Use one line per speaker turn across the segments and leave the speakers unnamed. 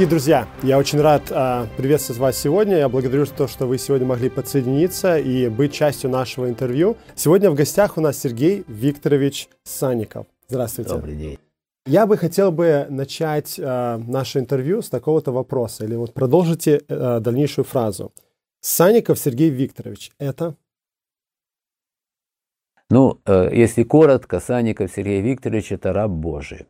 Дорогие друзья, я очень рад а, приветствовать вас сегодня. Я благодарю за то, что вы сегодня могли подсоединиться и быть частью нашего интервью. Сегодня в гостях у нас Сергей Викторович Санников. Здравствуйте.
Добрый день.
Я бы хотел бы начать а, наше интервью с такого-то вопроса, или вот продолжите а, дальнейшую фразу. Санников Сергей Викторович – это?
Ну, э, если коротко, Санников Сергей Викторович – это раб Божий.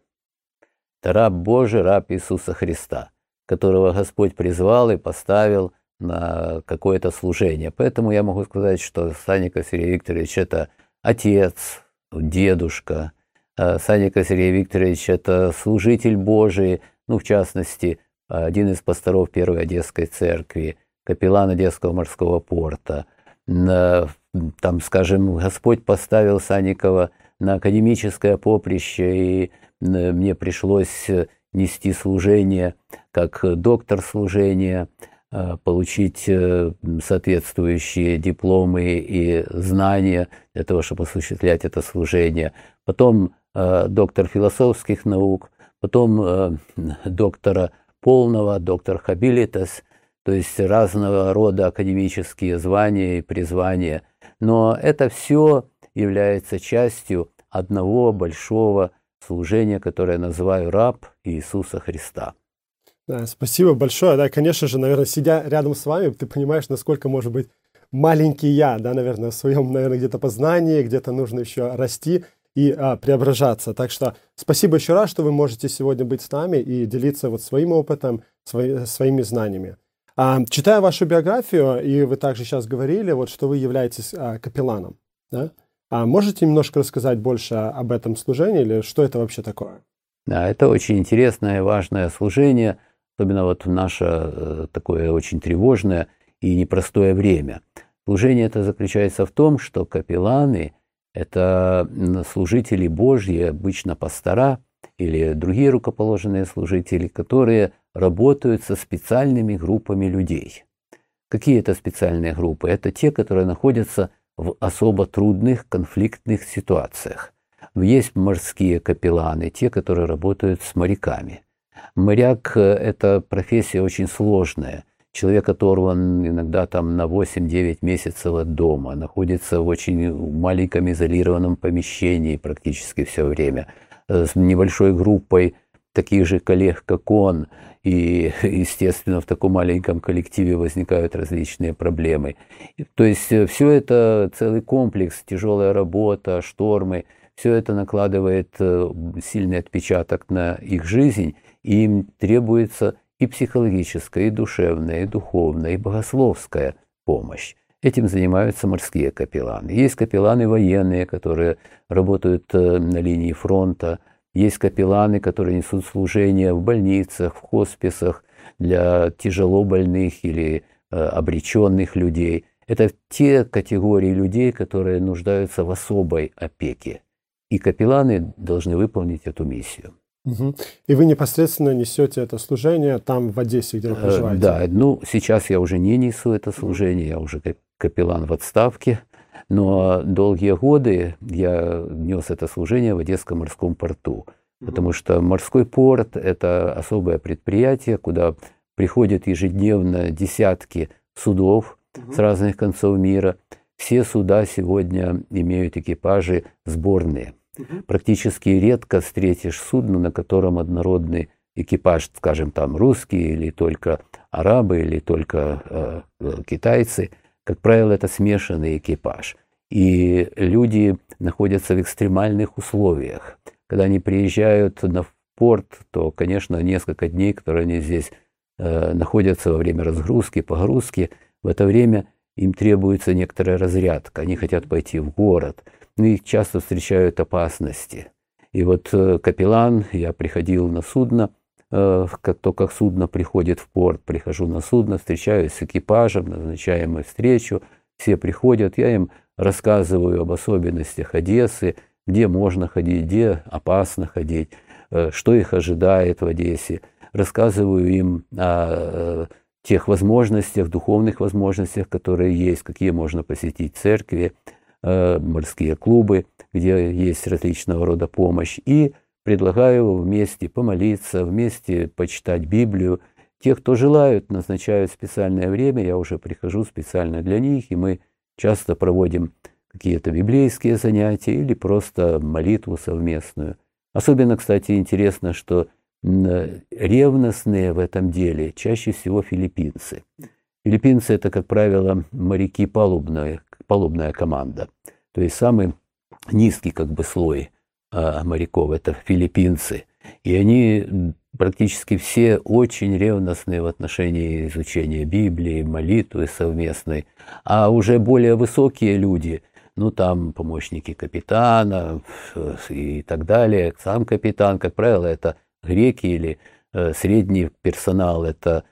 Это раб Божий, раб Иисуса Христа которого Господь призвал и поставил на какое-то служение. Поэтому я могу сказать, что Саника Сергей Викторович – это отец, дедушка. А Саника Сергей Викторович – это служитель Божий, ну, в частности, один из пасторов Первой Одесской церкви, капеллан Одесского морского порта. Там, скажем, Господь поставил Санникова на академическое поприще, и мне пришлось нести служение как доктор служения, э, получить э, соответствующие дипломы и знания для того, чтобы осуществлять это служение. Потом э, доктор философских наук, потом доктора полного, доктор хабилитас, то есть разного рода академические звания и призвания. Но это все является частью одного большого служения, которое я называю раб Иисуса Христа.
Да, спасибо большое. Да, конечно же, наверное, сидя рядом с вами, ты понимаешь, насколько может быть маленький я, да, наверное, в своем, наверное, где-то познании, где-то нужно еще расти и а, преображаться. Так что спасибо еще раз, что вы можете сегодня быть с нами и делиться вот своим опытом, свои, своими знаниями. А, читая вашу биографию, и вы также сейчас говорили, вот, что вы являетесь а, капелланом, да? А можете немножко рассказать больше об этом служении или что это вообще такое?
Да, это очень интересное важное служение, особенно вот в наше э, такое очень тревожное и непростое время. Служение это заключается в том, что капелланы – это служители Божьи, обычно пастора или другие рукоположенные служители, которые работают со специальными группами людей. Какие это специальные группы? Это те, которые находятся в особо трудных конфликтных ситуациях. Есть морские капелланы, те, которые работают с моряками. Моряк э, – это профессия очень сложная. Человек оторван иногда там на 8-9 месяцев от дома, находится в очень маленьком изолированном помещении практически все время, э, с небольшой группой таких же коллег, как он, и, естественно, в таком маленьком коллективе возникают различные проблемы. То есть э, все это целый комплекс, тяжелая работа, штормы, все это накладывает сильный отпечаток на их жизнь, и им требуется и психологическая, и душевная, и духовная, и богословская помощь. Этим занимаются морские капелланы. Есть капелланы военные, которые работают э, на линии фронта, есть капелланы, которые несут служение в больницах, в хосписах для тяжело больных или э, обреченных людей. Это те категории людей, которые нуждаются в особой опеке. И капелланы должны выполнить эту миссию.
Угу. И вы непосредственно несете это служение там, в Одессе, где вы э, проживаете?
Да, ну сейчас я уже не несу это служение, я уже капеллан в отставке. Но долгие годы я нес это служение в Одесском морском порту, потому что морской порт – это особое предприятие, куда приходят ежедневно десятки судов с разных концов мира. Все суда сегодня имеют экипажи сборные. Практически редко встретишь судно, на котором однородный экипаж, скажем, там русские или только арабы или только э, э китайцы – как правило, это смешанный экипаж. И люди находятся в экстремальных условиях. Когда они приезжают на порт, то, конечно, несколько дней, которые они здесь э, находятся во время разгрузки, погрузки, в это время им требуется некоторая разрядка. Они хотят пойти в город, но их часто встречают опасности. И вот э, капеллан, я приходил на судно, Э, как только судно приходит в порт, прихожу на судно, встречаюсь с экипажем, назначаем встречу, все приходят, я им рассказываю об особенностях Одессы, где можно ходить, где опасно ходить, э, что их ожидает в Одессе. Рассказываю им о тех возможностях, духовных возможностях, которые есть, какие можно посетить церкви, морские клубы, где есть различного рода помощь. И предлагаю вместе помолиться, вместе почитать Библию. Те, кто желают, назначают специальное время, я уже прихожу специально для них, и мы часто проводим какие-то библейские занятия или просто молитву совместную. Особенно, кстати, интересно, что ревностные в этом деле чаще всего филиппинцы. Филиппинцы – это, как правило, моряки палубная, палубная команда. То есть самый низкий как бы слой а, моряков – это филиппинцы. И они практически все очень ревностные в отношении изучения Библии, молитвы совместной. А уже более высокие люди, ну там помощники капитана э, и так далее, сам капитан, как правило, это греки или э, средний персонал, это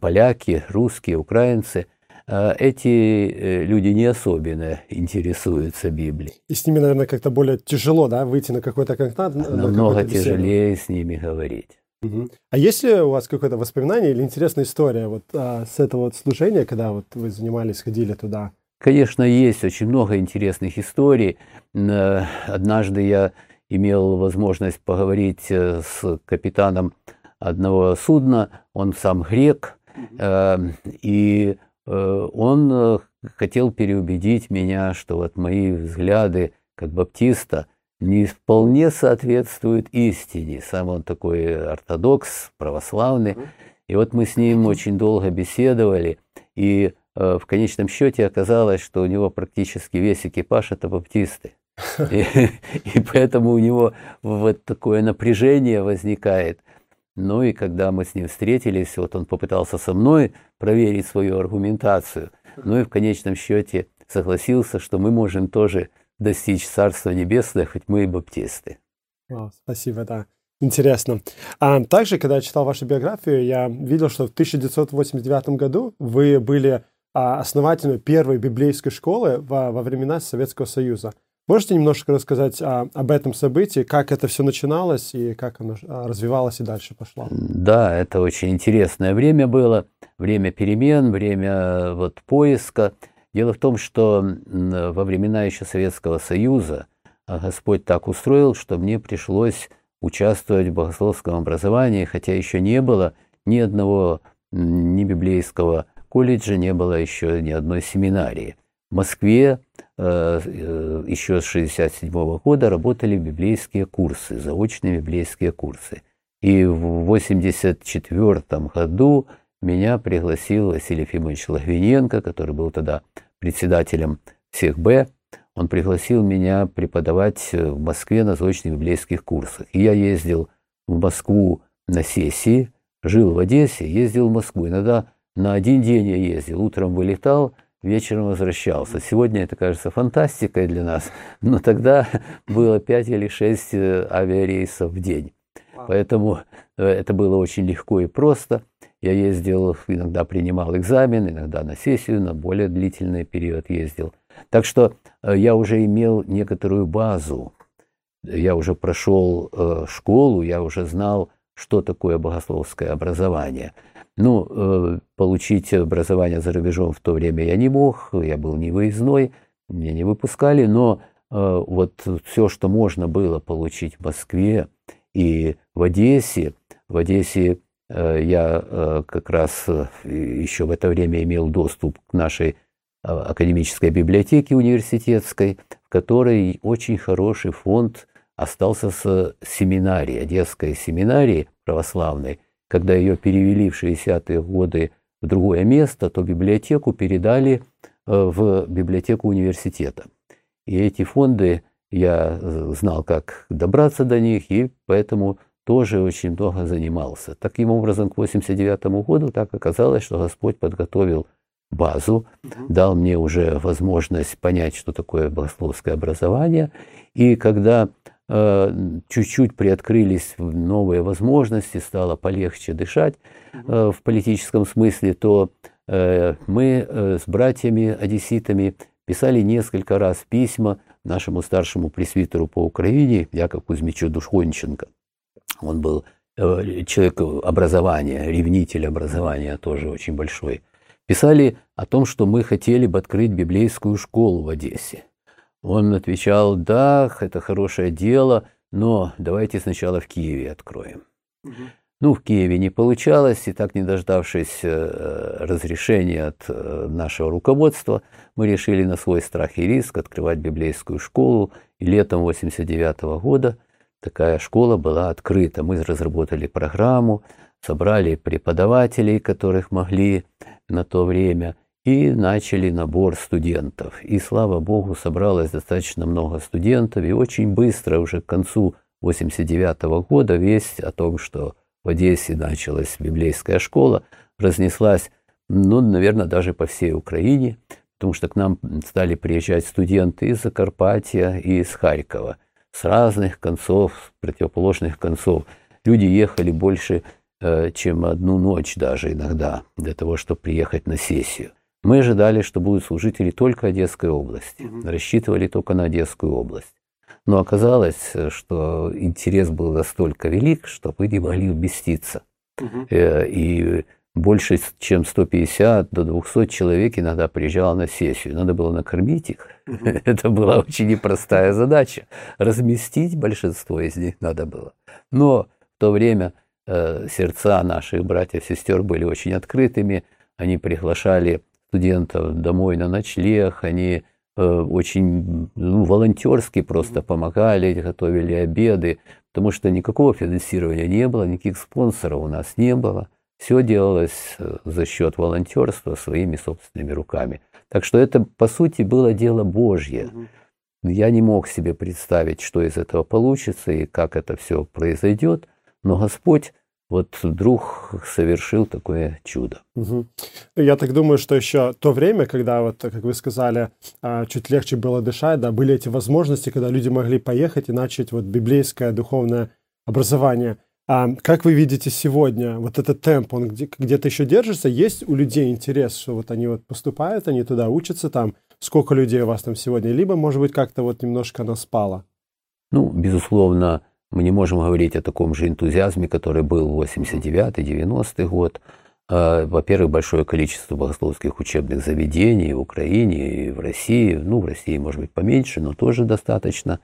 поляки, русские, украинцы – эти э, люди не особенно интересуются Библией.
И с ними, наверное, как-то более тяжело, да, выйти на какой-то контакт?
Намного тяжелее с ними говорить.
Угу. А есть ли у вас какое-то воспоминание или интересная история вот а, с этого вот служения, когда вот вы занимались, ходили туда?
Конечно, есть очень много интересных историй. Однажды я имел возможность поговорить э, с капитаном одного судна, он сам грек, угу. и Э, он э, хотел переубедить меня, что вот мои взгляды как баптиста не вполне соответствуют истине. Сам он такой ортодокс, православный. И вот мы с ним очень долго беседовали, и э, в конечном счете оказалось, что у него практически весь экипаж это баптисты. И, и поэтому у него вот такое напряжение возникает. Ну и когда мы с ним встретились, вот он попытался со мной проверить свою аргументацию, ну и в конечном счете согласился, что мы можем тоже достичь Царства Небесного, хоть мы и баптисты.
О, спасибо, да. Интересно. А также, когда я читал вашу биографию, я видел, что в 1989 году вы были а, основателем первой библейской школы во, во времена Советского Союза. Можете немножко рассказать а, об этом событии, как это все начиналось и как оно а, развивалось и дальше пошло?
Да, это очень интересное время было, время перемен, время вот поиска. Дело в том, что во времена еще Советского Союза а, Господь так устроил, что мне пришлось участвовать в богословском образовании, хотя еще не было ни одного ни библейского колледжа, не было еще ни одной семинарии. В Москве э, э, еще с 1967 года работали библейские курсы, заочные библейские курсы. И в 1984 году меня пригласил Василий Ефимович Логвиненко, который был тогда председателем всех Б. Он пригласил меня преподавать в Москве на заочных библейских курсах. И я ездил в Москву на сессии, жил в Одессе, ездил в Москву. Иногда на один день я ездил, утром вылетал – вечером возвращался. Сегодня это кажется фантастикой для нас, но тогда было 5 или 6 э, авиарейсов в день. Поэтому э, это было очень легко и просто. Я ездил, иногда принимал экзамен, иногда на сессию, на более длительный период ездил. Так что э, я уже имел некоторую базу. Я уже прошел школу, я уже знал, что такое богословское образование. Ну, э, получить образование за рубежом в то время я не мог, я был не выездной, меня не выпускали, но э, вот все, что можно было получить в Москве и в Одессе, в Одессе э, я как раз еще в это время имел доступ к нашей академической библиотеке университетской, в которой очень хороший фонд остался с семинарии, Одесской семинарии православной, когда ее перевели в 60-е годы в другое место, то библиотеку передали э, в библиотеку университета. И эти фонды, я э, знал, как добраться до них, и поэтому тоже очень много занимался. Таким образом, к 89 году так оказалось, что Господь подготовил базу, угу. дал мне уже возможность понять, что такое богословское образование. И когда чуть-чуть приоткрылись новые возможности, стало полегче дышать э, в политическом смысле, то э, мы с братьями-одесситами писали несколько раз письма нашему старшему пресвитеру по Украине, Якову Кузьмичу Душхонченко. Он был э, человек образования, ревнитель образования тоже очень большой. Писали о том, что мы хотели бы открыть библейскую школу в Одессе. Он отвечал, да, это хорошее дело, но давайте сначала в Киеве откроем. Угу. Ну, в Киеве не получалось, и так не дождавшись э, разрешения от э, нашего руководства, мы решили на свой страх и риск открывать библейскую школу. И летом 89 -го года такая школа была открыта. Мы разработали программу, собрали преподавателей, которых могли на то время, и начали набор студентов. И, слава Богу, собралось достаточно много студентов, и очень быстро, уже к концу 89 -го года, весть о том, что в Одессе началась библейская школа, разнеслась, ну, наверное, даже по всей Украине, потому что к нам стали приезжать студенты из Закарпатья и из Харькова, с разных концов, противоположных концов. Люди ехали больше, э, чем одну ночь даже иногда, для того, чтобы приехать на сессию. Мы ожидали, что будут служители только Одесской области, рассчитывали только на Одесскую область. Но оказалось, что интерес был настолько велик, что мы не могли вместиться. Угу. И больше, чем 150 до 200 человек иногда приезжало на сессию. Надо было накормить их. Угу. Это была очень непростая задача. Разместить большинство из них надо было. Но в то время э, сердца наших братьев и сестер были очень открытыми. Они приглашали студентов домой на ночлег, они Э, очень ну, волонтерски просто помогали, готовили обеды, потому что никакого финансирования не было, никаких спонсоров у нас не было. Все делалось э, за счет волонтерства своими собственными руками. Так что это, по сути, было дело Божье. Я не мог себе представить, что из этого получится и как это все произойдет, но Господь вот вдруг совершил такое чудо.
Угу. Я так думаю, что еще то время, когда, вот, как вы сказали, а, чуть легче было дышать, да, были эти возможности, когда люди могли поехать и начать вот библейское духовное образование. А как вы видите сегодня, вот этот темп, он где- где-то еще держится? Есть у людей интерес, что вот они вот поступают, они туда учатся там? Сколько людей у вас там сегодня? Либо, может быть, как-то вот немножко оно спало?
Ну, безусловно, мы не можем говорить о таком же энтузиазме, который был в 89-90 год. А, во-первых, большое количество богословских учебных заведений в Украине и в России. Ну, в России, может быть, поменьше, но тоже достаточно.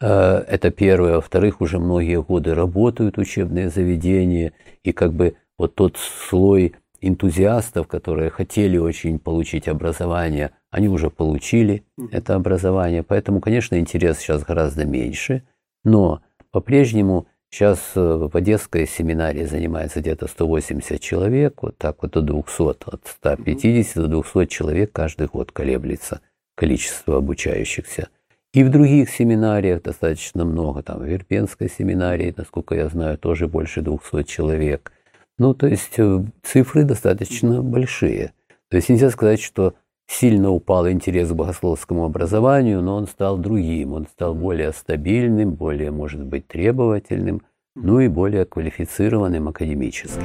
А, это первое. Во-вторых, уже многие годы работают учебные заведения. И как бы вот тот слой энтузиастов, которые хотели очень получить образование, они уже получили это образование. Поэтому, конечно, интерес сейчас гораздо меньше. Но по-прежнему сейчас э, в Одесской семинарии занимается где-то 180 человек, вот так вот до 200, от 150 до 200 человек каждый год колеблется количество обучающихся. И в других семинариях достаточно много, там в Верпенской семинарии, насколько я знаю, тоже больше 200 человек. Ну, то есть э, цифры достаточно большие. То есть нельзя сказать, что Сильно упал интерес к богословскому образованию, но он стал другим, он стал более стабильным, более, может быть, требовательным, ну и более квалифицированным академически.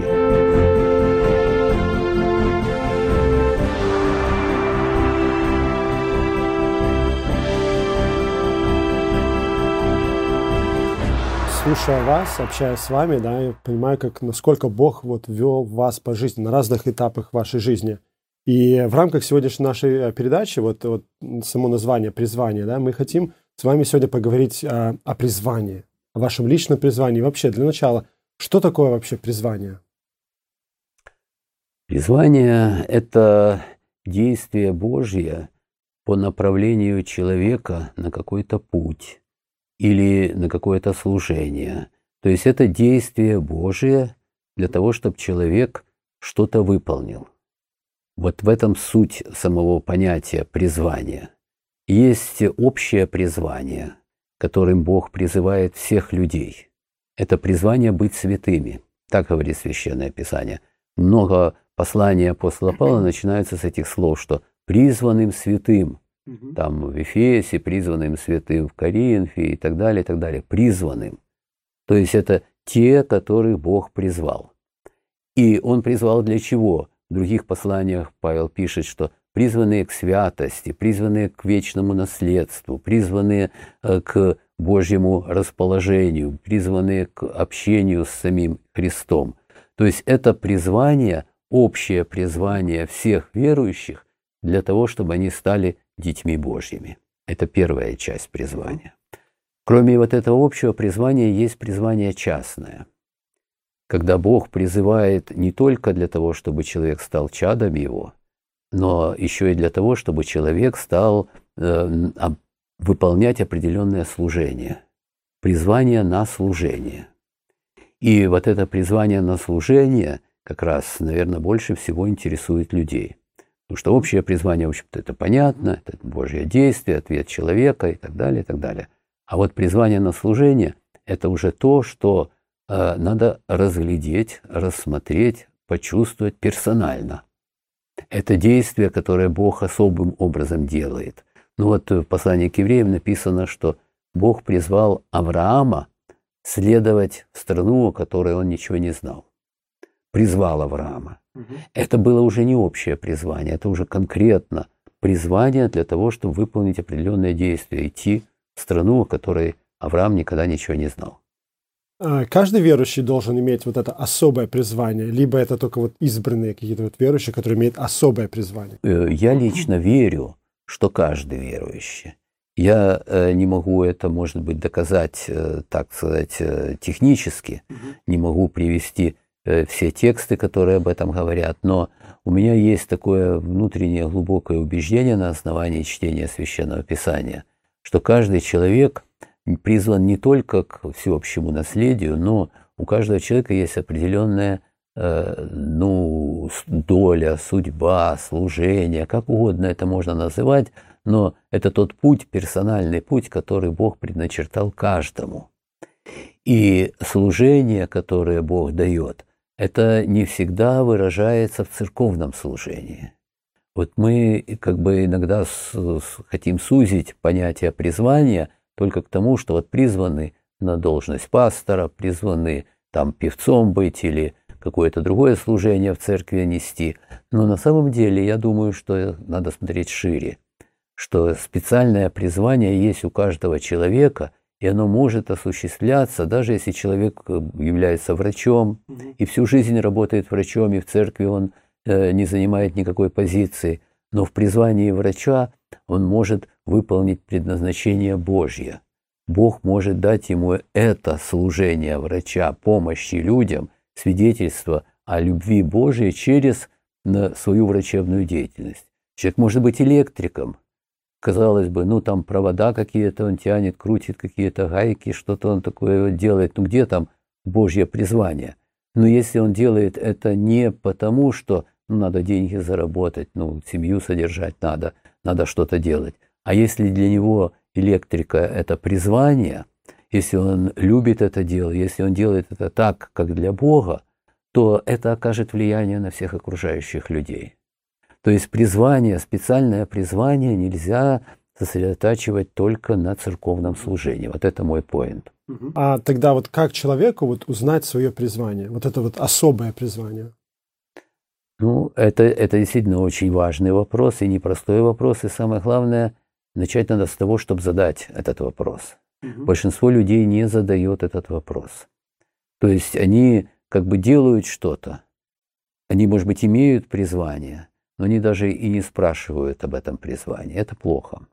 слушая вас, общаясь с вами, да, я понимаю, как, насколько Бог вот вел вас по жизни, на разных этапах вашей жизни – и в рамках сегодняшней нашей э, передачи, вот, вот само название «Призвание», да, мы хотим с вами сегодня поговорить о, о призвании, о вашем личном призвании. Вообще, для начала, что такое вообще призвание?
Призвание – это действие Божье по направлению человека на какой-то путь или на какое-то служение. То есть это действие Божие для того, чтобы человек что-то выполнил – вот в этом суть самого понятия призвания. Есть общее призвание, которым Бог призывает всех людей. Это призвание быть святыми. Так говорит Священное Писание. Много посланий апостола Павла начинаются с этих слов, что призванным святым, там в Ефесе, призванным святым в Коринфе и так далее, и так далее, призванным. То есть это те, которых Бог призвал. И Он призвал для чего? В других посланиях Павел пишет, что призванные к святости, призванные к вечному наследству, призванные э, к Божьему расположению, призванные к общению с самим Христом. То есть это призвание, общее призвание всех верующих для того, чтобы они стали детьми Божьими. Это первая часть призвания. Кроме вот этого общего призвания есть призвание частное. Когда Бог призывает не только для того, чтобы человек стал чадом Его, но еще и для того, чтобы человек стал э, выполнять определенное служение, призвание на служение. И вот это призвание на служение как раз, наверное, больше всего интересует людей. Потому что общее призвание, в общем-то, это понятно, это Божье действие, ответ человека и так далее, и так далее. А вот призвание на служение – это уже то, что надо разглядеть, рассмотреть, почувствовать персонально. Это действие, которое Бог особым образом делает. Ну вот в послании к евреям написано, что Бог призвал Авраама следовать в страну, о которой он ничего не знал. Призвал Авраама. Угу. Это было уже не общее призвание, это уже конкретно призвание для того, чтобы выполнить определенное действие, идти в страну, о которой Авраам никогда ничего не знал.
А, каждый верующий должен иметь вот это особое призвание, либо это только вот избранные какие-то вот верующие, которые имеют особое призвание?
Э, я лично верю, что каждый верующий. Я э, не могу это, может быть, доказать, э, так сказать, технически, не могу привести все тексты, которые об этом говорят, но у меня есть такое внутреннее глубокое убеждение на основании чтения Священного Писания, что каждый человек призван не только к всеобщему наследию, но у каждого человека есть определенная ну, доля, судьба, служение, как угодно это можно называть, но это тот путь, персональный путь, который Бог предначертал каждому. И служение, которое Бог дает, это не всегда выражается в церковном служении. Вот мы как бы иногда с, с, хотим сузить понятие призвания только к тому, что вот призваны на должность пастора, призваны там певцом быть или какое-то другое служение в церкви нести. Но на самом деле я думаю, что надо смотреть шире, что специальное призвание есть у каждого человека, и оно может осуществляться, даже если человек э, является врачом и всю жизнь работает врачом, и в церкви он э, не занимает никакой позиции, но в призвании врача он может выполнить предназначение Божье. Бог может дать ему это служение врача, помощи людям – свидетельство о любви Божией через свою врачебную деятельность. Человек может быть электриком. Казалось бы, ну там провода какие-то он тянет, крутит какие-то гайки, что-то он такое делает. Ну где там Божье призвание? Но если он делает это не потому, что ну, надо деньги заработать, ну, семью содержать надо, надо что-то делать. А если для него электрика – это призвание, если он любит это дело, если он делает это так, как для Бога, то это окажет влияние на всех окружающих людей. То есть призвание, специальное призвание нельзя сосредотачивать только на церковном служении. Вот это мой поинт.
А тогда вот как человеку вот узнать свое призвание, вот это вот особое призвание?
Ну, это, это действительно очень важный вопрос и непростой вопрос. И самое главное, начать надо с того, чтобы задать этот вопрос. Угу. Большинство людей не задает этот вопрос. То есть они как бы делают что-то. Они, может быть, имеют призвание, но они даже и не спрашивают об этом призвании. Это плохо.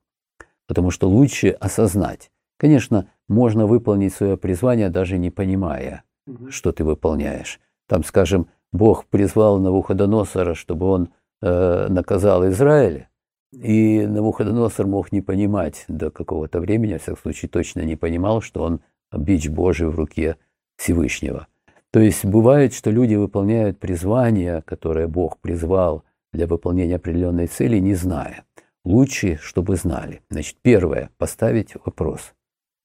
Потому что лучше осознать. Конечно, можно выполнить свое призвание, даже не понимая, угу. что ты выполняешь. Там, скажем, Бог призвал Навуходоносора, чтобы он э, наказал Израиль, и Навуходоносор мог не понимать до какого-то времени, во всяком случае точно не понимал, что он бич Божий в руке Всевышнего. То есть бывает, что люди выполняют призвание, которое Бог призвал для выполнения определенной цели, не зная. Лучше, чтобы знали. Значит, первое – поставить вопрос.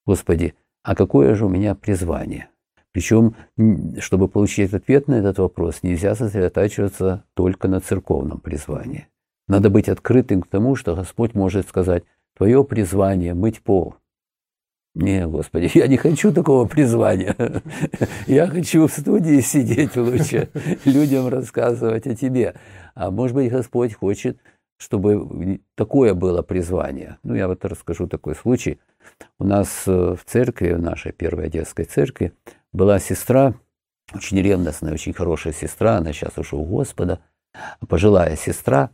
Господи, а какое же у меня призвание? Причем, чтобы получить ответ на этот вопрос, нельзя сосредотачиваться только на церковном призвании. Надо быть открытым к тому, что Господь может сказать, твое призвание – мыть пол. Не, Господи, я не хочу такого призвания. Я хочу в студии сидеть лучше, людям рассказывать о Тебе. А может быть, Господь хочет, чтобы такое было призвание. Ну, я вот расскажу такой случай. У нас э, в церкви, в нашей первой детской церкви, была сестра, очень ревностная, очень хорошая сестра, она сейчас уже у Господа, пожилая сестра,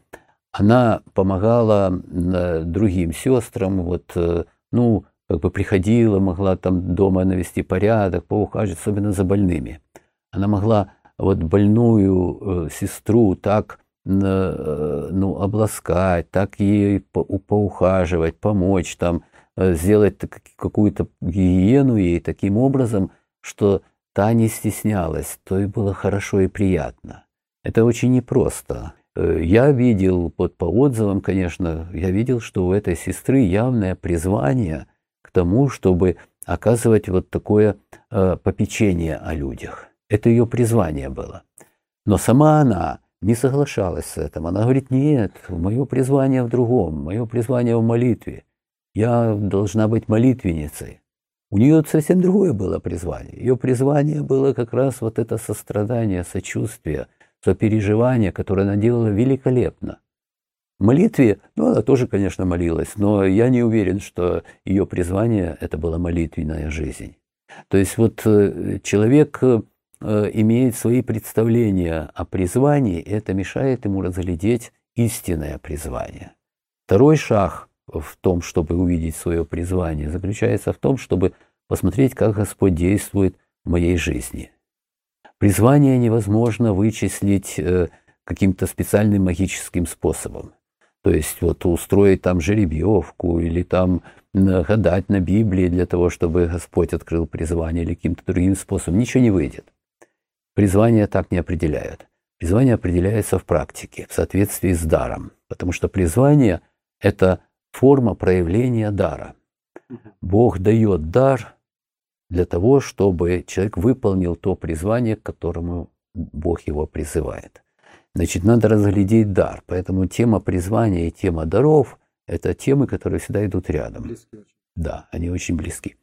она помогала э, другим сестрам, вот, э, ну, как бы приходила, могла там дома навести порядок, поухаживать, особенно за больными. Она могла вот больную сестру так ну, обласкать, так ей поухаживать, помочь, там, сделать какую-то гигиену ей таким образом, что та не стеснялась, то и было хорошо и приятно. Это очень непросто. Э, я видел, вот по отзывам, конечно, я видел, что у этой сестры явное призвание к тому, чтобы оказывать вот такое э, попечение о людях. Это ее призвание было. Но сама она не соглашалась с этим. Она говорит, нет, мое призвание в другом, мое призвание в молитве. Я должна быть молитвенницей. У нее совсем другое было призвание. Ее призвание было как раз вот это сострадание, сочувствие, сопереживание, которое она делала великолепно. В молитве, ну, она тоже, конечно, молилась, но я не уверен, что ее призвание – это была молитвенная жизнь. То есть вот э, человек э, имеет свои представления о призвании, и это мешает ему разглядеть истинное призвание. Второй шаг в том, чтобы увидеть свое призвание, заключается в том, чтобы посмотреть, как Господь действует в моей жизни. Призвание невозможно вычислить э, каким-то специальным магическим способом. То есть вот устроить там жеребьевку или там гадать на Библии для того, чтобы Господь открыл призвание или каким-то другим способом. Ничего не выйдет. Призвание так не определяют. Призвание определяется в практике, в соответствии с даром. Потому что призвание – это форма проявления дара. Бог дает дар для того, чтобы человек выполнил то призвание, к которому Бог его призывает. Значит, надо разглядеть дар. Поэтому тема призвания и тема даров – это темы, которые всегда идут рядом. Да, они очень близки.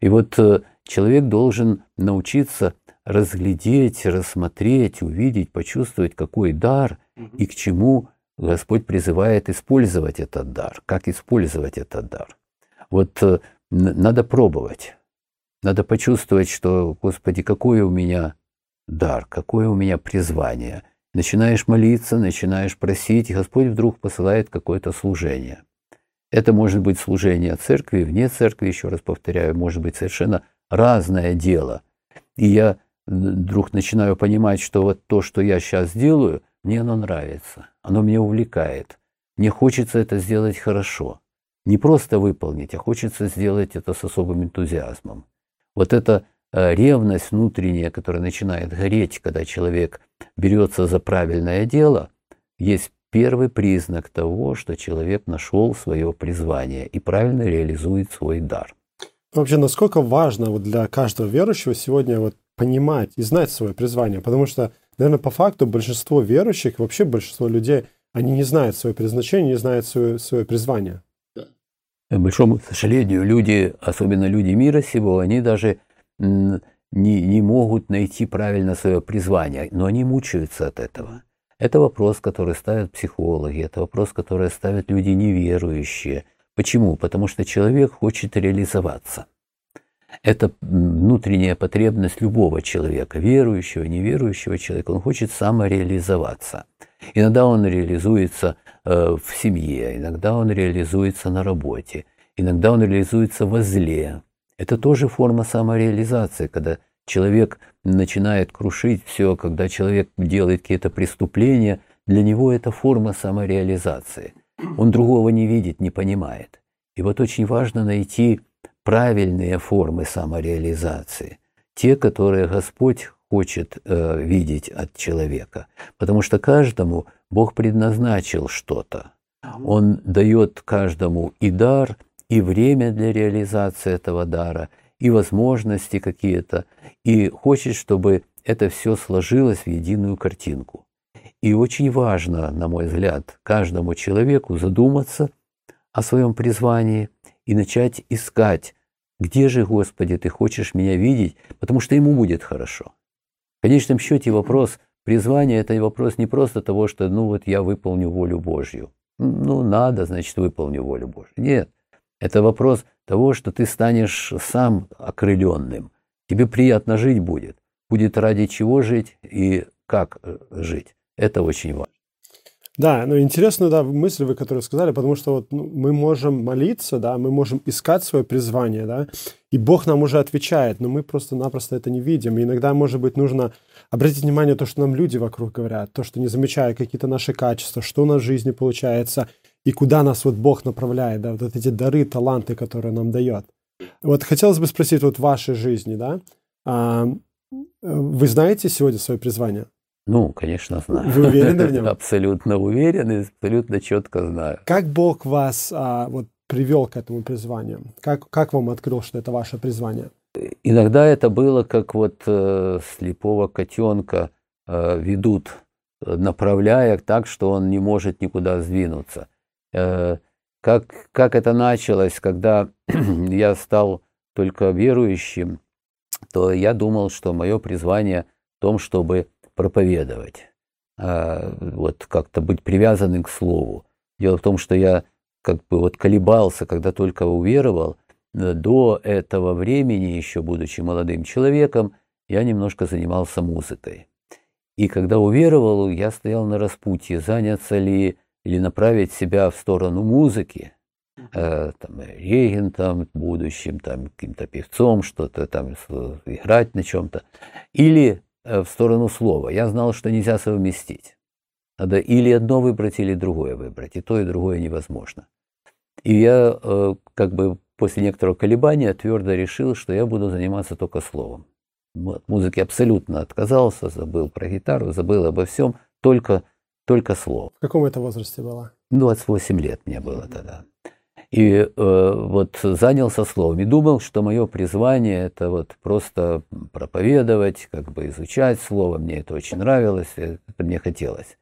И вот э, человек должен научиться разглядеть, рассмотреть, увидеть, почувствовать, какой дар и к чему Господь призывает использовать этот дар, как использовать этот дар. Вот э, надо пробовать, надо почувствовать, что, Господи, какой у меня дар, какое у меня призвание. Начинаешь молиться, начинаешь просить, и Господь вдруг посылает какое-то служение. Это может быть служение церкви, вне церкви, еще раз повторяю, может быть совершенно разное дело. И я вдруг начинаю понимать, что вот то, что я сейчас делаю, мне оно нравится, оно меня увлекает. Мне хочется это сделать хорошо. Не просто выполнить, а хочется сделать это с особым энтузиазмом. Вот эта э, ревность внутренняя, которая начинает гореть, когда человек берется за правильное дело, есть первый признак того, что человек нашел свое призвание и правильно реализует свой дар.
Вообще, насколько важно вот для каждого верующего сегодня вот понимать и знать свое призвание? Потому что наверное, по факту большинство верующих, вообще большинство людей, они не знают свое предназначение, не знают свое, свое призвание.
К большому сожалению, люди, особенно люди мира сего, они даже не, не могут найти правильно свое призвание, но они мучаются от этого. Это вопрос, который ставят психологи, это вопрос, который ставят люди неверующие. Почему? Потому что человек хочет реализоваться – это внутренняя потребность любого человека, верующего, неверующего человека. Он хочет самореализоваться. Иногда он реализуется в семье, иногда он реализуется на работе, иногда он реализуется во зле. Это тоже форма самореализации, когда человек начинает крушить все, когда человек делает какие-то преступления, для него это форма самореализации. Он другого не видит, не понимает. И вот очень важно найти правильные формы самореализации, те, которые Господь хочет э, видеть от человека. Потому что каждому Бог предназначил что-то. Он дает каждому и дар, и время для реализации этого дара, и возможности какие-то, и хочет, чтобы это все сложилось в единую картинку. И очень важно, на мой взгляд, каждому человеку задуматься о своем призвании и начать искать где же, Господи, Ты хочешь меня видеть, потому что ему будет хорошо. В конечном счете вопрос призвания – это вопрос не просто того, что ну вот я выполню волю Божью. ну, надо, значит, выполню волю Божью. Нет, это вопрос того, что ты станешь сам окрыленным. Тебе приятно жить будет. Будет ради чего жить и как э, жить. Это очень важно.
Да, ну интересную да, мысль вы, которую сказали, потому что вот ну, мы можем молиться, да, мы можем искать свое призвание, да, и Бог нам уже отвечает, но мы просто-напросто это не видим. И иногда, может быть, нужно обратить внимание на то, что нам люди вокруг говорят, то, что не замечая какие-то наши качества, что у нас в жизни получается, и куда нас вот Бог направляет, да, вот эти дары, таланты, которые нам дает. Вот хотелось бы спросить вот в вашей жизни, да, а, вы знаете сегодня свое призвание?
Ну, конечно, знаю.
Вы уверены в нем?
Абсолютно уверен и абсолютно четко знаю.
Как Бог вас а, вот привел к этому призванию? Как, как вам открыл, что это ваше призвание?
Иногда это было как вот э, слепого котенка э, ведут, направляя так, что он не может никуда сдвинуться. Э, как, как это началось, когда я стал только верующим, то я думал, что мое призвание в том, чтобы проповедовать, а, вот как-то быть привязанным к слову. Дело в том, что я как бы вот колебался, когда только уверовал, до этого времени, еще будучи молодым человеком, я немножко занимался музыкой. И когда уверовал, я стоял на распутье, заняться ли или направить себя в сторону музыки, э, там, регентом, будущим, там, каким-то певцом, что-то там играть на чем-то, или Э, в сторону слова. Я знал, что нельзя совместить. Надо или одно выбрать, или другое выбрать. И то, и другое невозможно. И я э, как бы после некоторого колебания твердо решил, что я буду заниматься только словом. От музыки абсолютно отказался, забыл про гитару, забыл обо всем, только, только слово.
В каком это возрасте было?
28 лет мне было тогда и э, вот занялся словом. И думал, что мое призвание это вот просто проповедовать, как бы изучать слово. Мне это очень нравилось, это мне хотелось.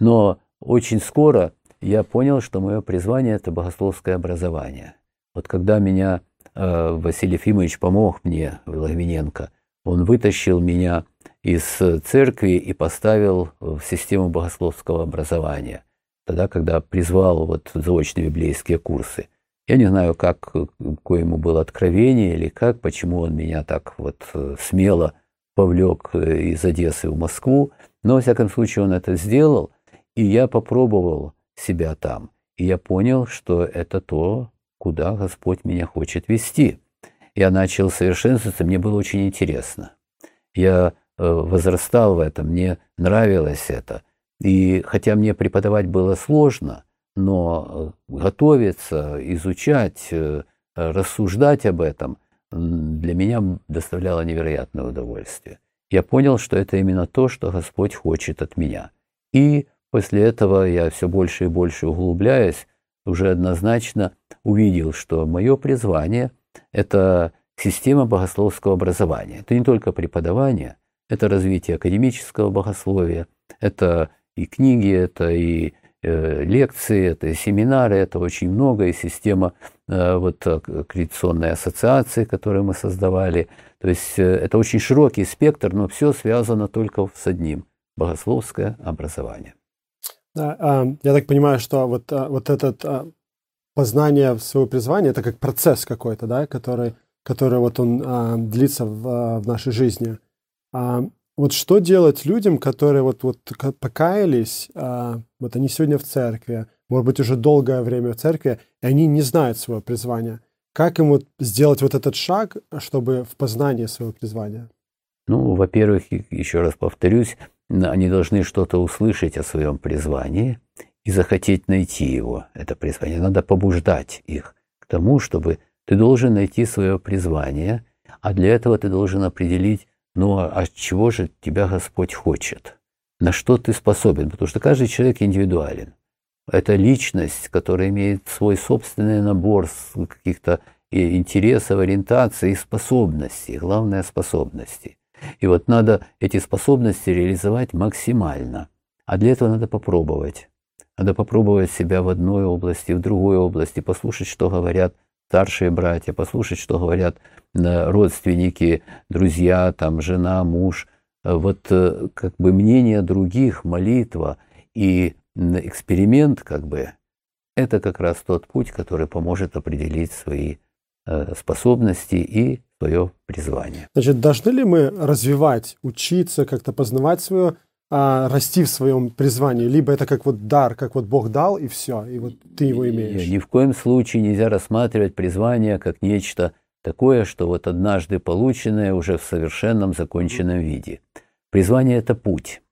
Но очень скоро я понял, что мое призвание это богословское образование. Вот когда меня э, Василий Ефимович помог мне, Логвиненко, он вытащил меня из церкви и поставил в систему богословского образования тогда, когда призвал вот заочные библейские курсы. Я не знаю, как, какое ему было откровение или как, почему он меня так вот э, смело повлек э, из Одессы в Москву, но, во всяком случае, он это сделал, и я попробовал себя там. И я понял, что это то, куда Господь меня хочет вести. Я начал совершенствоваться, мне было очень интересно. Я э, возрастал в этом, мне нравилось это. И хотя мне преподавать было сложно, но э, готовиться, изучать, э, рассуждать об этом для меня доставляло невероятное удовольствие. Я понял, что это именно то, что Господь хочет от меня. И после этого я все больше и больше углубляясь, уже однозначно увидел, что мое призвание – это система богословского образования. Это не только преподавание, это развитие академического богословия, это и книги, это и э, лекции, это и семинары, это очень много, и система э, вот аккредитационной ассоциации, которую мы создавали. То есть э, это очень широкий спектр, но все связано только с одним – богословское образование.
Да, а, я так понимаю, что вот, а, вот этот а, познание своего призвания – это как процесс какой-то, да, который, который вот он длится в, в нашей жизни. Вот что делать людям, которые вот, вот покаялись, а, вот они сегодня в церкви, может быть, уже долгое время в церкви, и они не знают своего призвания. Как им вот сделать вот этот шаг, чтобы в познание своего призвания?
Ну, во-первых, еще раз повторюсь, они должны что-то услышать о своем призвании и захотеть найти его, это призвание. Надо побуждать их к тому, чтобы ты должен найти свое призвание, а для этого ты должен определить ну а от чего же тебя Господь хочет? На что ты способен? Потому что каждый человек индивидуален. Это личность, которая имеет свой собственный набор каких-то интересов, ориентаций и способностей. Главное – способности. И вот надо эти способности реализовать максимально. А для этого надо попробовать. Надо попробовать себя в одной области, в другой области, послушать, что говорят старшие братья, послушать, что говорят э, родственники, друзья, там, жена, муж. Э, вот э, как бы мнение других, молитва и эксперимент, как бы, это как раз тот путь, который поможет определить свои способности и свое призвание.
Значит, должны ли мы развивать, учиться, как-то познавать свое, а, расти в своем призвании? Либо это как вот дар, как вот Бог дал, и все, и вот ты его имеешь?
Ни в коем случае нельзя рассматривать призвание как нечто такое, что вот однажды полученное уже в совершенном законченном виде. Призвание – это путь.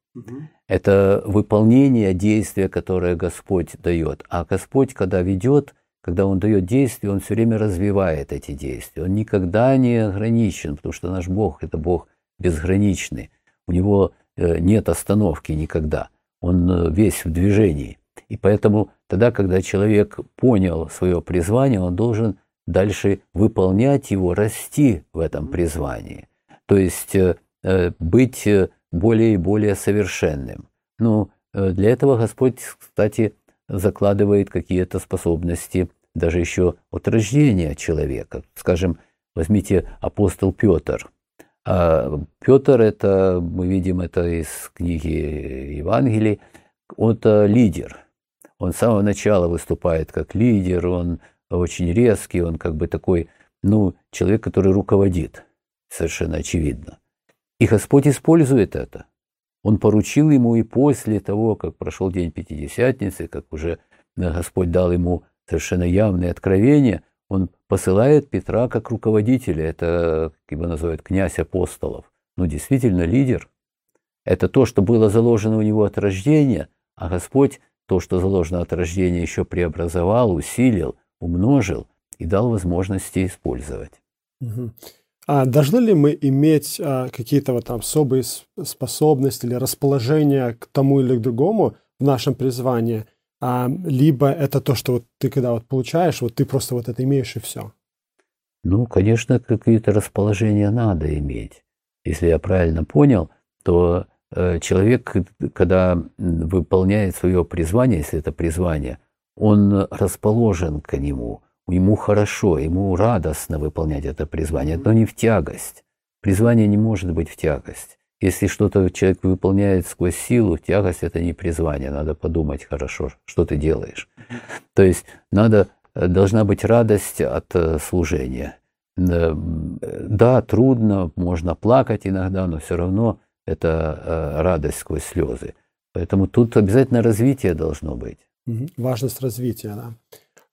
Это выполнение действия, которое Господь дает. А Господь, когда ведет, когда Он дает действия, Он все время развивает эти действия. Он никогда не ограничен, потому что наш Бог – это Бог безграничный. У Него нет остановки никогда. Он э, весь в движении. И поэтому тогда, когда человек понял свое призвание, он должен дальше выполнять его, расти в этом призвании. То есть э, быть более и более совершенным. Ну, э, для этого Господь, кстати, закладывает какие-то способности даже еще от рождения человека. Скажем, возьмите апостол Петр. А Петр, это, мы видим это из книги Евангелий, он лидер. Он с самого начала выступает как лидер, он очень резкий, он как бы такой, ну, человек, который руководит, совершенно очевидно. И Господь использует это. Он поручил ему и после того, как прошел день Пятидесятницы, как уже Господь дал ему совершенно явные откровения, он посылает Петра как руководителя, это, как его называют, князь апостолов. Ну, действительно, лидер. Это то, что было заложено у него от рождения, а Господь то, что заложено от рождения, еще преобразовал, усилил, умножил и дал возможности использовать.
Угу. А должны ли мы иметь а, какие-то вот там особые способности или расположение к тому или к другому в нашем призвании? А, либо это то, что вот ты когда вот получаешь, вот ты просто вот это имеешь и все?
Ну, конечно, какие-то расположения надо иметь. Если я правильно понял, то э, человек, когда выполняет свое призвание, если это призвание, он расположен к нему – Ему хорошо, ему радостно выполнять это призвание, но не в тягость. Призвание не может быть в тягость. Если что-то человек выполняет сквозь силу, тягость это не призвание. Надо подумать хорошо, что ты делаешь. То есть надо, э, должна быть радость от э, служения. Да, трудно, можно плакать иногда, но все равно это э, радость сквозь слезы. Поэтому тут обязательно развитие должно быть.
Важность развития, да.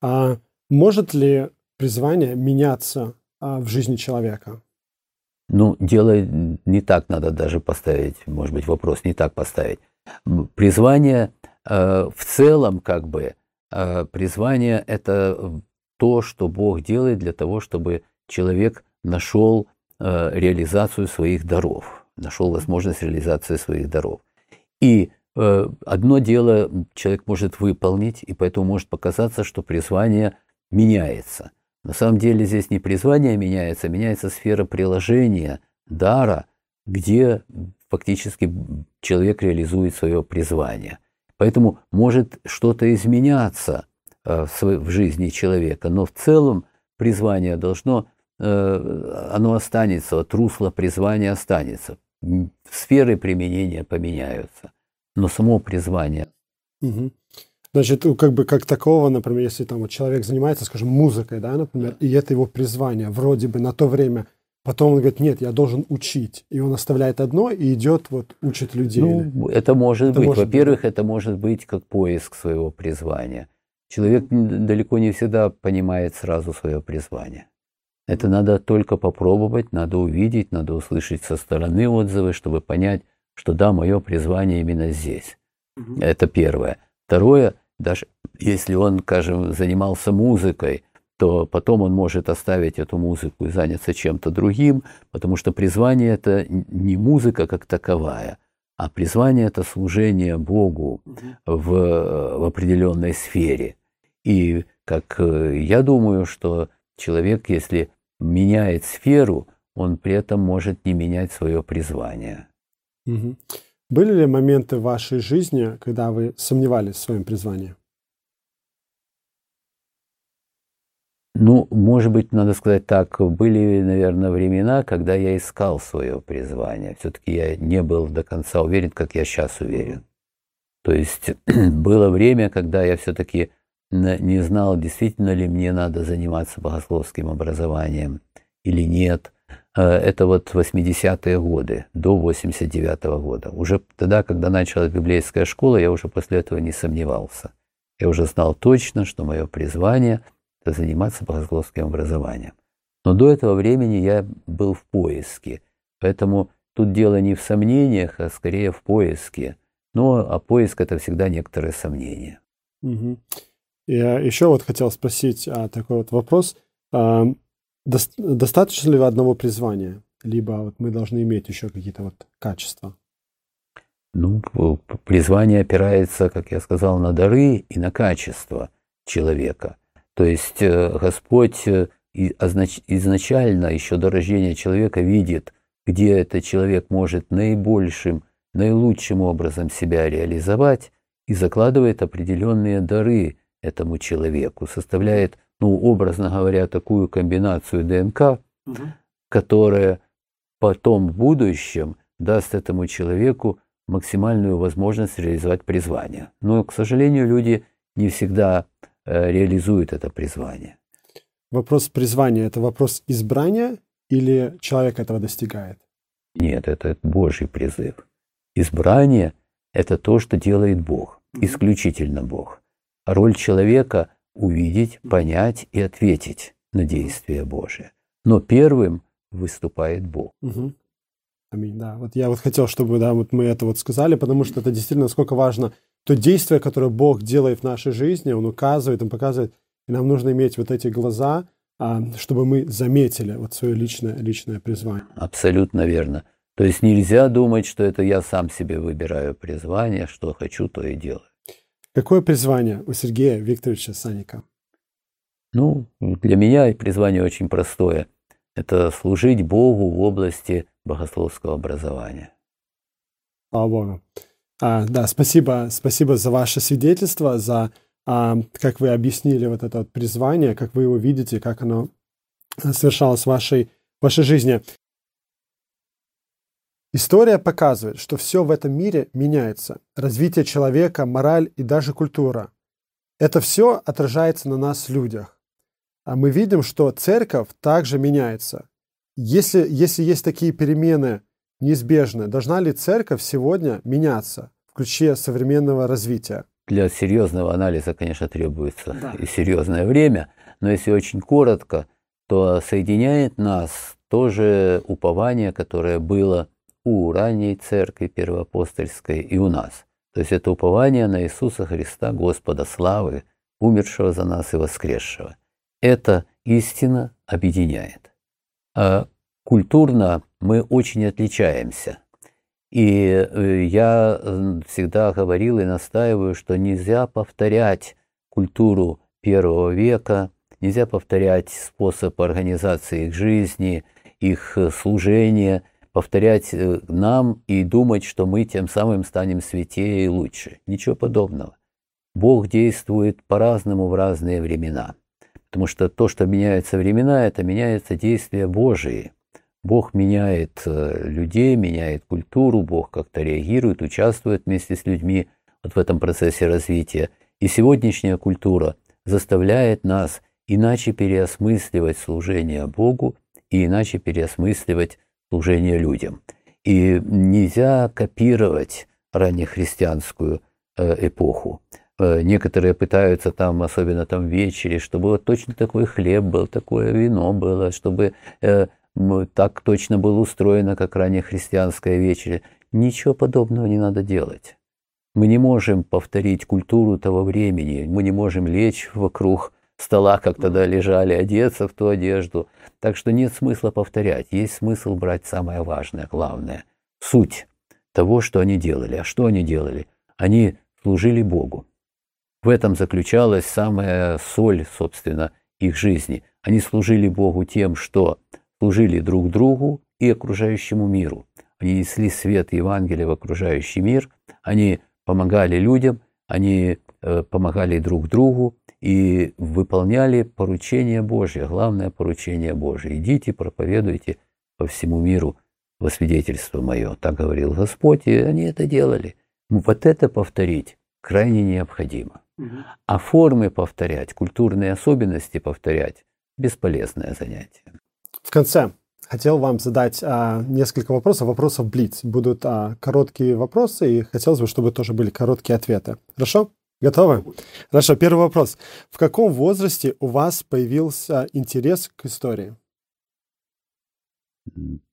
А может ли призвание меняться а, в жизни человека?
Ну, дело не так надо даже поставить, может быть, вопрос не так поставить. Призвание э, в целом, как бы, э, призвание – это то, что Бог делает для того, чтобы человек нашел э, реализацию своих даров, нашел возможность реализации своих даров. И э, одно дело человек может выполнить, и поэтому может показаться, что призвание меняется. На самом деле здесь не призвание меняется, меняется сфера приложения, дара, где фактически человек реализует свое призвание. Поэтому может что-то изменяться э, в жизни человека, но в целом призвание должно, э, оно останется, вот русло призвания останется. Сферы применения поменяются, но само призвание.
Угу. Значит, как бы как такого, например, если там вот человек занимается, скажем, музыкой, да, например, и это его призвание, вроде бы на то время, потом он говорит, нет, я должен учить, и он оставляет одно и идет вот учит людей.
Ну, это может это быть. Может Во-первых, быть. это может быть как поиск своего призвания. Человек далеко не всегда понимает сразу свое призвание. Это надо только попробовать, надо увидеть, надо услышать со стороны отзывы, чтобы понять, что да, мое призвание именно здесь. Угу. Это первое. Второе, даже если он, скажем, занимался музыкой, то потом он может оставить эту музыку и заняться чем-то другим, потому что призвание это не музыка как таковая, а призвание это служение Богу в, в определенной сфере. И как э, я думаю, что человек, если меняет сферу, он при этом может не менять свое призвание.
Угу. Были ли моменты в вашей жизни, когда вы сомневались в своем призвании?
Ну, может быть, надо сказать так, были, наверное, времена, когда я искал свое призвание. Все-таки я не был до конца уверен, как я сейчас уверен. То есть было время, когда я все-таки не знал, действительно ли мне надо заниматься богословским образованием или нет. Э, это вот 80-е годы, до 89 -го года. Уже тогда, когда началась библейская школа, я уже после этого не сомневался. Я уже знал точно, что мое призвание – это заниматься богословским образованием. Но до этого времени я был в поиске. Поэтому тут дело не в сомнениях, а скорее в поиске. Но а поиск – это всегда некоторые сомнения.
Угу. Я еще вот хотел спросить а, такой вот вопрос. До, достаточно ли одного призвания? Либо вот мы должны иметь еще какие-то вот качества?
Ну, призвание опирается, как я сказал, на дары и на качество человека. То есть э, Господь э, изначально, еще до рождения человека, видит, где этот человек может наибольшим, наилучшим образом себя реализовать и закладывает определенные дары этому человеку, составляет, ну, образно говоря, такую комбинацию ДНК, угу. которая потом в будущем даст этому человеку максимальную возможность реализовать призвание. Но, к сожалению, люди не всегда э, реализуют это призвание.
Вопрос призвания – это вопрос избрания или человек этого достигает?
Нет, это Божий призыв. Избрание – это то, что делает Бог, исключительно Бог. Роль человека – увидеть, понять и ответить на действие Божие. Но первым выступает Бог.
Угу. Аминь, да. Вот я вот хотел, чтобы да, вот мы это вот сказали, потому что это действительно насколько важно то действие, которое Бог делает в нашей жизни, Он указывает, Он показывает, и нам нужно иметь вот эти глаза, а, чтобы мы заметили вот свое личное, личное призвание.
Абсолютно верно. То есть нельзя думать, что это я сам себе выбираю призвание, что хочу, то и делаю.
Какое призвание у Сергея Викторовича Саника?
Ну, для меня призвание очень простое. Это служить Богу в области богословского образования.
Слава Богу. А, да, спасибо, спасибо за ваше свидетельство, за а, как вы объяснили вот это вот призвание, как вы его видите, как оно совершалось в вашей, в вашей жизни. История показывает, что все в этом мире меняется. Развитие человека, мораль и даже культура. Это все отражается на нас, людях. А мы видим, что церковь также меняется. Если, если есть такие перемены неизбежны, должна ли церковь сегодня меняться в ключе современного развития?
Для серьезного анализа, конечно, требуется да. и серьезное время, но если очень коротко, то соединяет нас тоже упование, которое было у ранней церкви первоапостольской и у нас. То есть это упование на Иисуса Христа, Господа славы, умершего за нас и воскресшего. Это истина объединяет. А культурно мы очень отличаемся. И э, я всегда говорил и настаиваю, что нельзя повторять культуру первого века, нельзя повторять способ организации их жизни, их э, служения, повторять э, нам и думать, что мы тем самым станем святее и лучше. Ничего подобного. Бог действует по-разному в разные времена. Потому что то, что меняются времена, это меняются действия Божии. Бог меняет э, людей, меняет культуру, Бог как-то реагирует, участвует вместе с людьми вот в этом процессе развития. И сегодняшняя культура заставляет нас иначе переосмысливать служение Богу и иначе переосмысливать служение людям. И нельзя копировать раннехристианскую э, эпоху. Э, некоторые пытаются там, особенно там вечере, чтобы вот точно такой хлеб был, такое вино было, чтобы так точно было устроено, как ранее христианская вечеря. Ничего подобного не надо делать. Мы не можем повторить культуру того времени, мы не можем лечь вокруг стола, как тогда лежали, одеться в ту одежду. Так что нет смысла повторять, есть смысл брать самое важное, главное, суть того, что они делали. А что они делали? Они служили Богу. В этом заключалась самая соль, собственно, их жизни. Они служили Богу тем, что служили друг другу и окружающему миру. Они несли свет Евангелия в окружающий мир, они помогали людям, они э, помогали друг другу и выполняли поручение Божье, главное поручение Божье. Идите, проповедуйте по всему миру во свидетельство мое. Так говорил Господь, и они это делали. Ну, вот это повторить крайне необходимо. А формы повторять, культурные особенности повторять – бесполезное занятие.
В конце хотел вам задать а, несколько вопросов, вопросов Блиц. Будут а, короткие вопросы, и хотелось бы, чтобы тоже были короткие ответы. Хорошо? Готовы? Хорошо, первый вопрос. В каком возрасте у вас появился интерес к истории?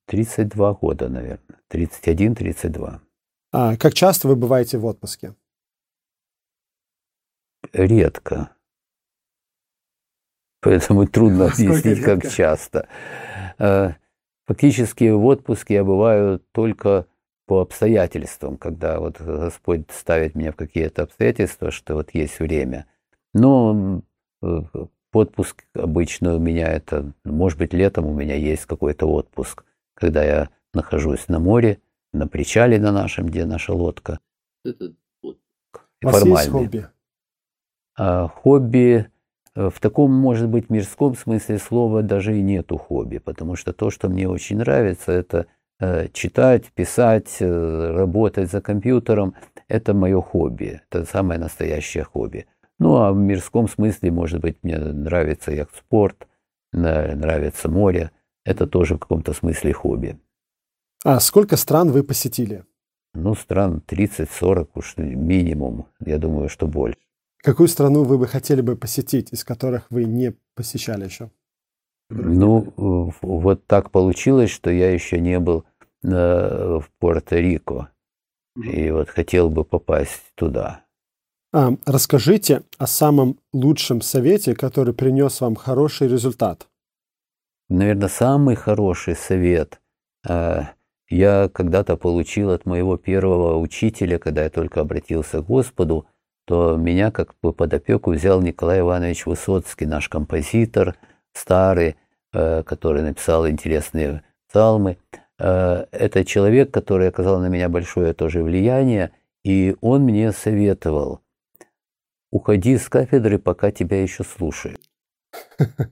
32 года, наверное. 31-32.
А как часто вы бываете в отпуске?
Редко. Поэтому трудно объяснить, как часто. А, фактически в отпуске я бываю только по обстоятельствам, когда вот Господь ставит меня в какие-то обстоятельства, что вот есть время. Но э, отпуск обычно у меня это, может быть, летом у меня есть какой-то отпуск, когда я нахожусь на море, на причале на нашем, где наша лодка. Это
вас есть хобби?
А, хобби э, в таком, может быть, мирском смысле слова даже и нету хобби, потому что то, что мне очень нравится, это – Э, читать, писать, э, работать за компьютером – это мое хобби, это самое настоящее хобби. Ну а в мирском смысле, может быть, мне нравится яхт-спорт, нравится море, это тоже в каком-то смысле хобби.
А сколько стран вы посетили?
Ну, стран 30-40 уж минимум, я думаю, что больше.
Какую страну вы бы хотели бы посетить, из которых вы не посещали еще?
Ну, вот так получилось, что я еще не был в Пуэрто-Рико. И вот хотел бы попасть туда.
А, расскажите о самом лучшем совете, который принес вам хороший результат.
Наверное, самый хороший совет а, я когда-то получил от моего первого учителя, когда я только обратился к Господу, то меня как бы под опеку взял Николай Иванович Высоцкий, наш композитор, старый, э, который написал интересные псалмы. Э, это человек, который оказал на меня большое тоже влияние, и он мне советовал, уходи с кафедры, пока тебя еще слушают.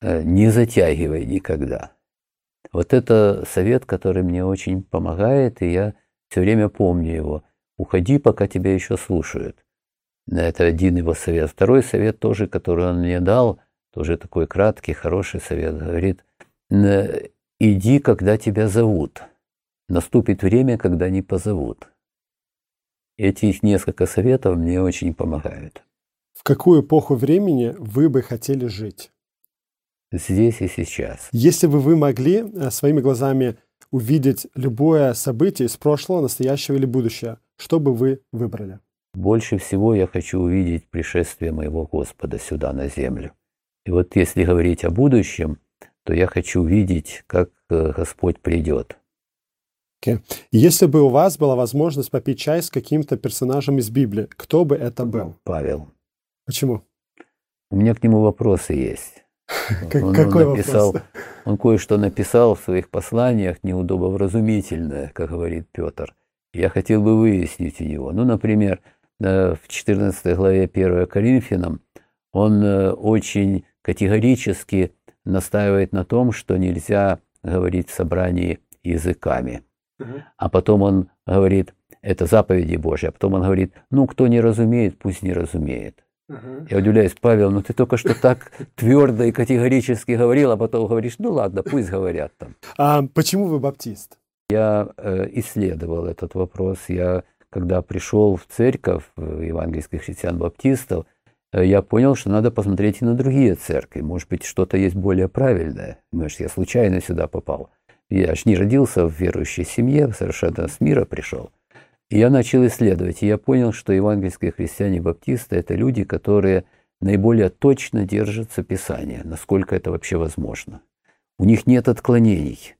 Э, не затягивай никогда. Вот это совет, который мне очень помогает, и я все время помню его. Уходи, пока тебя еще слушают. Это один его совет. Второй совет тоже, который он мне дал, тоже такой краткий, хороший совет, говорит, Иди, когда тебя зовут. Наступит время, когда не позовут. Эти несколько советов мне очень помогают.
В какую эпоху времени вы бы хотели жить?
Здесь и сейчас.
Если бы вы могли э, своими глазами увидеть любое событие из прошлого, настоящего или будущего, что бы вы выбрали?
Больше всего я хочу увидеть пришествие моего Господа сюда, на землю. И вот если говорить о будущем, то я хочу видеть, как э, Господь придет.
Okay. Если бы у вас была возможность попить чай с каким-то персонажем из Библии, кто бы это был?
Павел.
Почему?
У меня к нему вопросы есть.
Он, Какой
он написал, вопрос? Он кое-что написал в своих посланиях неудобовразумительное, как говорит Петр. Я хотел бы выяснить у него. Ну, например, э, в 14 главе 1 Коринфянам он э, очень категорически настаивает на том, что нельзя говорить в собрании языками. А потом он говорит, это заповеди Божьи, а потом он говорит, ну, кто не разумеет, пусть не разумеет. Я удивляюсь, Павел, ну ты только что так твердо и категорически говорил, а потом говоришь, ну ладно, пусть говорят там.
А почему вы баптист?
Я э, исследовал этот вопрос. Я, когда пришел в церковь евангельских христиан-баптистов, Э, я понял, что надо посмотреть и на другие церкви. Может быть, что-то есть более правильное. Может, я случайно сюда попал. Я ж не родился в верующей семье, совершенно с мира пришел. И я начал исследовать, и я понял, что евангельские христиане-баптисты – это люди, которые наиболее точно держатся Писания, насколько это вообще возможно. У них нет отклонений.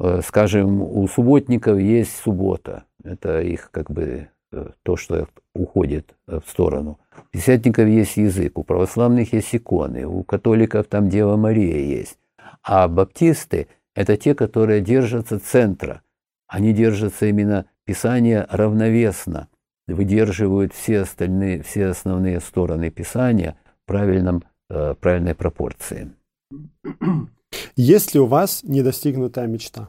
Э, скажем, у субботников есть суббота. Это их как бы Э, то, что уходит э, в сторону. У десятников есть язык, у православных есть иконы, у католиков там Дева Мария есть. А баптисты – это те, которые держатся центра. Они держатся именно Писания равновесно, выдерживают все остальные, все основные стороны Писания в правильном, э, правильной пропорции.
Есть ли у вас недостигнутая мечта?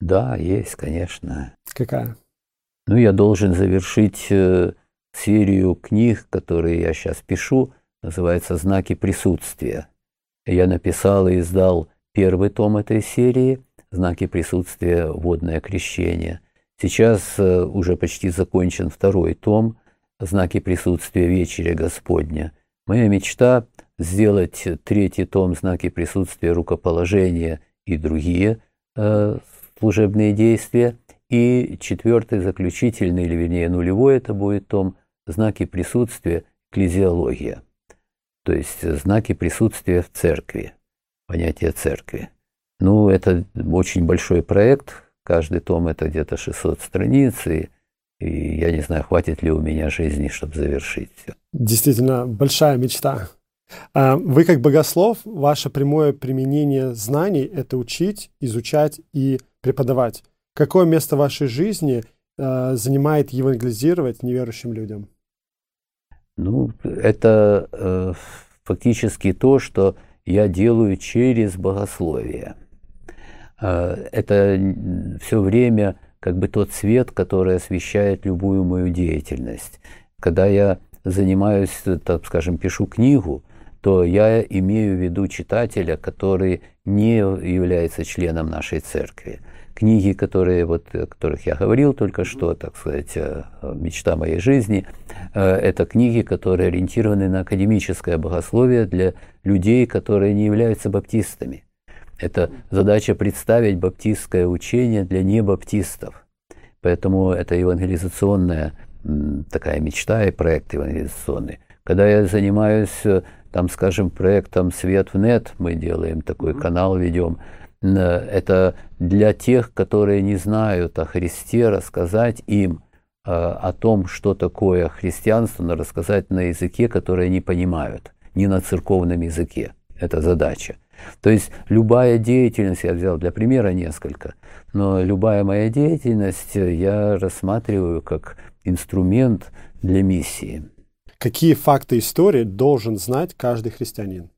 Да, есть, конечно.
Какая?
Ну, я должен завершить э, серию книг, которые я сейчас пишу, называется «Знаки присутствия». Я написал и издал первый том этой серии «Знаки присутствия. Водное крещение». Сейчас э, уже почти закончен второй том «Знаки присутствия Вечеря Господня». Моя мечта – сделать третий том «Знаки присутствия рукоположения» и другие э, служебные действия, и четвертый, заключительный, или вернее нулевой это будет том «Знаки присутствия экклезиология», то есть знаки присутствия в церкви, понятие церкви. Ну, это очень большой проект, Каждый том это где-то 600 страниц, и, и я не знаю, хватит ли у меня жизни, чтобы завершить все.
Действительно, большая мечта. А вы как богослов, ваше прямое применение знаний – это учить, изучать и преподавать. Какое место в вашей жизни э, занимает евангелизировать неверующим людям?
Ну, это э, фактически то, что я делаю через богословие – Э, это все время как бы тот свет, который освещает любую мою деятельность. Когда я занимаюсь, так скажем, пишу книгу, то я имею в виду читателя, который не является членом нашей церкви. Книги, которые, вот, о которых я говорил только что, так сказать, «Мечта моей жизни», э, это книги, которые ориентированы на академическое богословие для людей, которые не являются баптистами – это задача представить баптистское учение для небаптистов. Поэтому это евангелизационная такая мечта и проект евангелизационный. Когда я занимаюсь, э, там, скажем, проектом «Свет в нет», мы делаем такой канал, ведем, это для тех, которые не знают о Христе, рассказать им э, о том, что такое христианство, но рассказать на языке, который они понимают, не на церковном языке. Это задача. То есть любая деятельность, я взял для примера несколько, но любая моя деятельность я рассматриваю как инструмент для миссии.
Какие факты истории должен знать каждый христианин?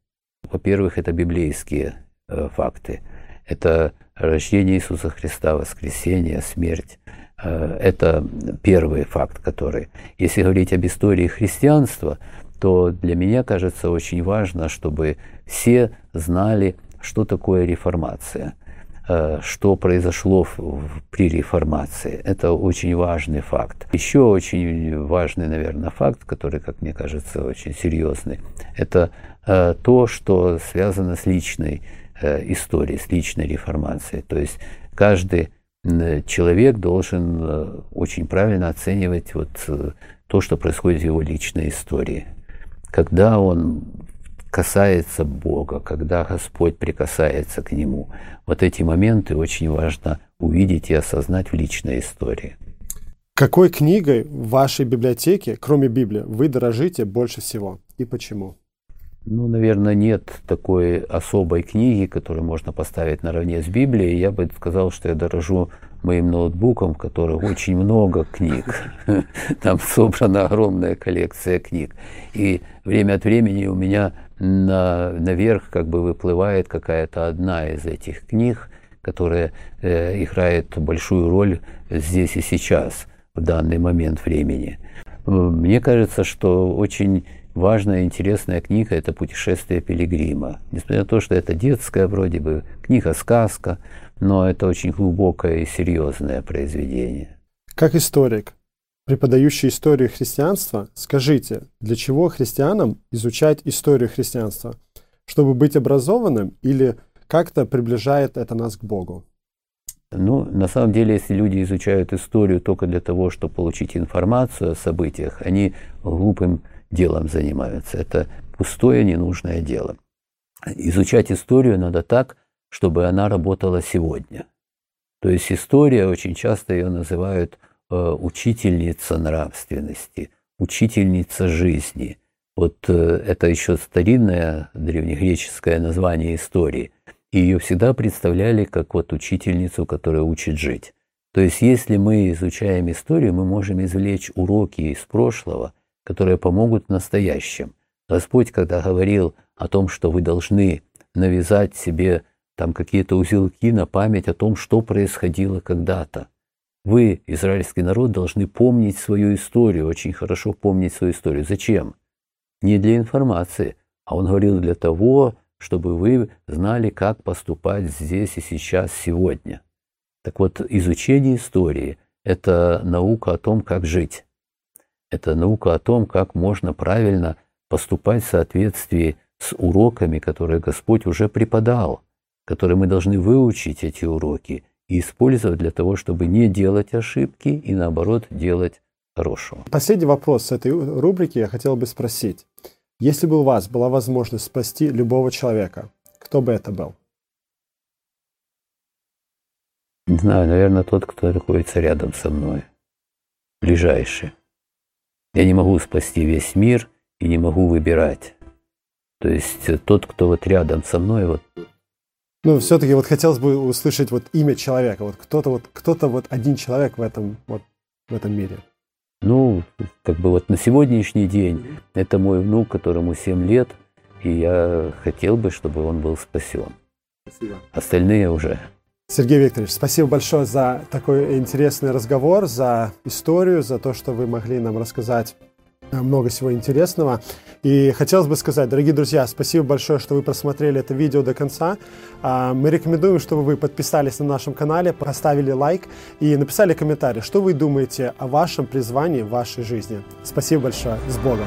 Во-первых, это библейские э, факты. Это рождение Иисуса Христа, воскресение, смерть. Э, это первый факт, который... Если говорить об истории христианства, то для меня кажется очень важно, чтобы все знали, что такое реформация, э, что произошло при реформации. Это очень важный факт. Еще очень важный, наверное, факт, который, как мне кажется, очень серьезный, это э, то, что связано с личной э, историей, с личной реформацией. То есть каждый человек должен очень правильно оценивать вот то, что происходит в его личной истории когда он касается Бога, когда Господь прикасается к нему. Вот эти моменты очень важно увидеть и осознать в личной истории.
Какой книгой в вашей библиотеке, кроме Библии, вы дорожите больше всего и почему?
Ну, наверное, нет такой особой книги, которую можно поставить наравне с Библией. Я бы сказал, что я дорожу моим ноутбуком, в котором очень много книг. Там собрана огромная коллекция книг. И время от времени у меня на, наверх как бы выплывает какая-то одна из этих книг, которая э, играет большую роль здесь и сейчас, в данный момент времени. Мне кажется, что очень важная, интересная книга – это «Путешествие пилигрима». Несмотря на то, что это детская вроде бы книга-сказка, но это очень глубокое и серьезное произведение.
Как историк, преподающий историю христианства, скажите, для чего христианам изучать историю христианства? Чтобы быть образованным или как-то приближает это нас к Богу?
Ну, на самом деле, если люди изучают историю только для того, чтобы получить информацию о событиях, они глупым делом занимаются. Это пустое, ненужное дело. Изучать историю надо так, чтобы она работала сегодня. То есть история, очень часто ее называют э, учительница нравственности, учительница жизни. Вот э, это еще старинное древнегреческое название истории. И ее всегда представляли как вот учительницу, которая учит жить. То есть если мы изучаем историю, мы можем извлечь уроки из прошлого – которые помогут в настоящем. Господь, когда говорил о том, что вы должны навязать себе там какие-то узелки на память о том, что происходило когда-то, Вы, израильский народ, должны помнить свою историю, очень хорошо помнить свою историю. Зачем? Не для информации, а он говорил для того, чтобы вы знали, как поступать здесь и сейчас, сегодня. Так вот, изучение истории – это наука о том, как жить. Это наука о том, как можно правильно поступать в соответствии с уроками, которые Господь уже преподал, которые мы должны выучить эти уроки и использовать для того, чтобы не делать ошибки и наоборот делать хорошего.
Последний вопрос с этой рубрики я хотел бы спросить. Если бы у вас была возможность спасти любого человека, кто бы это был?
Не знаю, наверное, тот, кто находится рядом со мной, ближайший. Я не могу спасти весь мир и не могу выбирать. То есть э, тот, кто вот рядом со мной, вот.
Ну, все-таки вот хотелось бы услышать вот имя человека. Вот кто-то вот, кто-то вот один человек в этом, вот, в этом мире.
Ну, как бы вот на сегодняшний день это мой внук, которому 7 лет, и я хотел бы, чтобы он был спасен. Спасибо. Остальные уже
Сергей Викторович, спасибо большое за такой интересный разговор, за историю, за то, что вы могли нам рассказать э, много всего интересного. И хотелось бы сказать, дорогие друзья, спасибо большое, что вы просмотрели это видео до конца. А, мы рекомендуем, чтобы вы подписались на нашем канале, поставили лайк и написали комментарий, что вы думаете о вашем призвании в вашей жизни. Спасибо большое. С Богом!